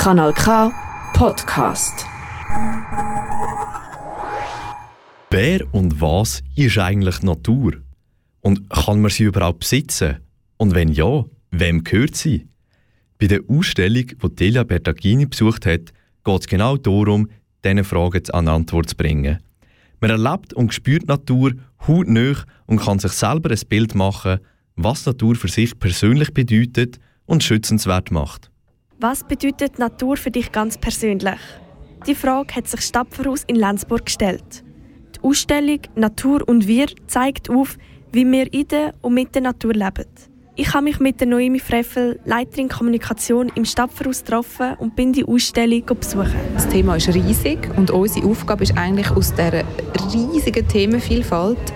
Kanal K Podcast. Wer und was ist eigentlich Natur? Und kann man sie überhaupt besitzen? Und wenn ja, wem gehört sie? Bei der Ausstellung, die Delia Bertagini besucht hat, geht es genau darum, diese Fragen an Antwort zu bringen. Man erlebt und spürt Natur hautnah und kann sich selber ein Bild machen, was Natur für sich persönlich bedeutet und schützenswert macht. Was bedeutet Natur für dich ganz persönlich? Die Frage hat sich Stapferhaus in Lenzburg gestellt. Die Ausstellung Natur und Wir zeigt auf, wie wir in der und mit der Natur leben. Ich habe mich mit der Noemi Freffel, Leiterin Kommunikation im Stapferhaus getroffen und bin die Ausstellung besuchen. Das Thema ist riesig und unsere Aufgabe ist eigentlich aus dieser riesigen Themenvielfalt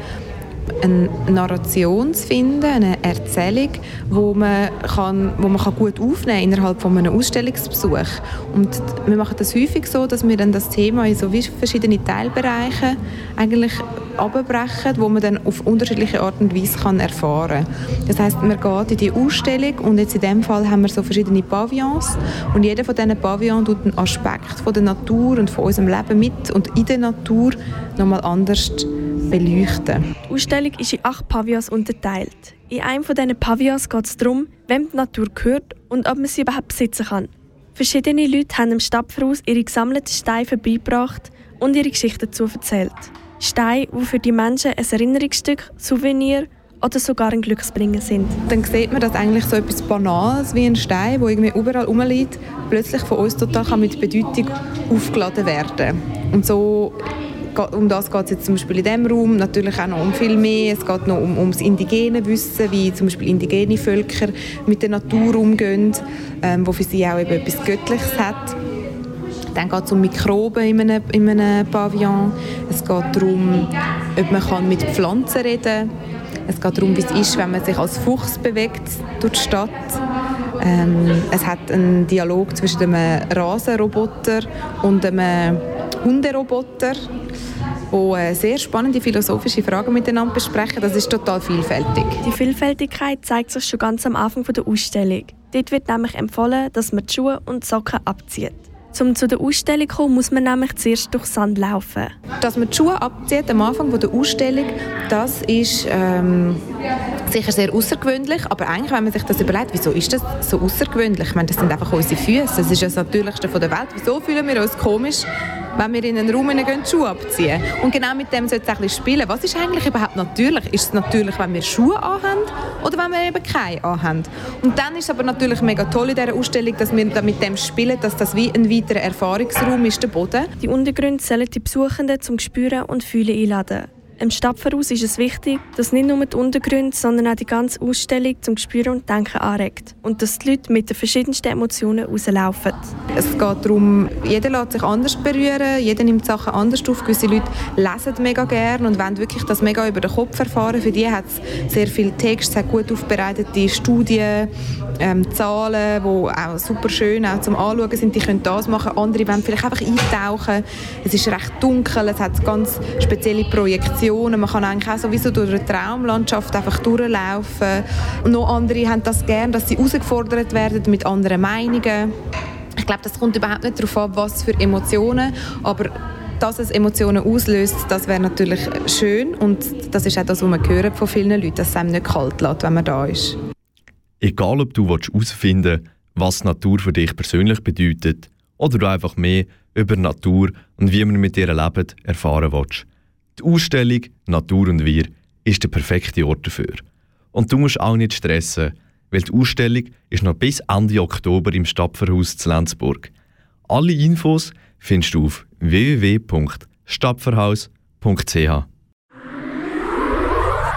eine Narration zu finden, eine Erzählung, wo man, kann, wo man kann gut aufnehmen kann innerhalb von einem Ausstellungsbesuch. Und wir machen das häufig so, dass wir dann das Thema in so verschiedene Teilbereiche eigentlich abbrechen, wo man dann auf unterschiedliche Art und Weise kann erfahren kann. Das heißt, man geht in die Ausstellung und jetzt in dem Fall haben wir so verschiedene Pavillons und jeder von diesen Pavillons tut einen Aspekt von der Natur und von unserem Leben mit und in der Natur nochmal anders beleuchten. Die Ausstellung ist in acht Pavillons unterteilt. In einem von diesen Pavillons geht es darum, wem die Natur gehört und ob man sie überhaupt besitzen kann. Verschiedene Leute haben im Stadtvoraus ihre gesammelten Steine vorbeigebracht und ihre Geschichten dazu erzählt. Steine, die für die Menschen ein Erinnerungsstück, Souvenir oder sogar ein Glücksbringer sind. Dann sieht man, dass eigentlich so etwas Banales wie ein Stein, der irgendwie überall rumliegt, plötzlich von uns total mit Bedeutung aufgeladen werden kann. Und so um das geht es jetzt zum Beispiel in diesem Raum, natürlich auch noch um viel mehr. Es geht noch um, ums indigene Wissen, wie zum Beispiel indigene Völker mit der Natur umgehen, ähm, wo für sie auch eben etwas Göttliches hat. Dann geht es um Mikroben in einem, in einem Pavillon. Es geht darum, ob man mit Pflanzen reden kann. Es geht darum, wie es ist, wenn man sich als Fuchs bewegt durch die Stadt. Ähm, es hat einen Dialog zwischen einem Rasenroboter und einem Hunderoboter, die äh, sehr spannende philosophische Fragen miteinander besprechen. Das ist total vielfältig. Die Vielfältigkeit zeigt sich schon ganz am Anfang der Ausstellung. Dort wird nämlich empfohlen, dass man die Schuhe und die Socken abzieht. Um zu der Ausstellung zu kommen, muss man nämlich zuerst durch Sand laufen. Dass man die Schuhe abzieht am Anfang der Ausstellung, das ist ähm, sicher sehr außergewöhnlich. Aber eigentlich, wenn man sich das überlegt, wieso ist das so außergewöhnlich? Ich meine, das sind einfach unsere Füße. Das ist das Natürlichste der Welt. Wieso fühlen wir uns komisch, wenn wir in einen Raum gehen, Schuhe abziehen. Und genau mit dem sollte es ein spielen. Was ist eigentlich überhaupt natürlich? Ist es natürlich, wenn wir Schuhe anhaben oder wenn wir eben keine anhaben? Und dann ist es aber natürlich mega toll in dieser Ausstellung, dass wir mit dem spielen, dass das wie ein weiterer Erfahrungsraum ist, der Boden. Die Untergründe sollen die Besuchenden zum Spüren und Fühlen einladen. Im Stadtvoraus ist es wichtig, dass nicht nur die Untergründe, sondern auch die ganze Ausstellung zum Spüren und Denken anregt und dass die Leute mit den verschiedensten Emotionen rauslaufen. Es geht darum, jeder lässt sich anders berühren, jeder nimmt Sachen anders auf. Gewisse Leute lesen mega gerne und wollen wirklich das mega über den Kopf erfahren. Für die hat es sehr viel Text, es gut aufbereitete Studien, ähm, Zahlen, die auch super schön auch zum Anschauen sind. Die können das machen. Andere wollen vielleicht einfach eintauchen. Es ist recht dunkel, es hat ganz spezielle Projektionen. Man kann eigentlich auch sowieso durch eine Traumlandschaft einfach durchlaufen. Und noch andere haben das gerne, dass sie herausgefordert werden mit anderen Meinungen. Ich glaube, das kommt überhaupt nicht darauf an, was für Emotionen, aber dass es Emotionen auslöst, das wäre natürlich schön und das ist auch das, was man von vielen Leuten, dass es einem nicht kalt lässt, wenn man da ist. Egal, ob du herausfinden willst, was Natur für dich persönlich bedeutet oder du einfach mehr über Natur und wie man mit ihr lebt erfahren willst. Die Ausstellung Natur und Wir ist der perfekte Ort dafür. Und du musst auch nicht stressen, weil die Ausstellung ist noch bis Ende Oktober im Stapferhaus zu Lenzburg. Alle Infos findest du auf www.stapferhaus.ch.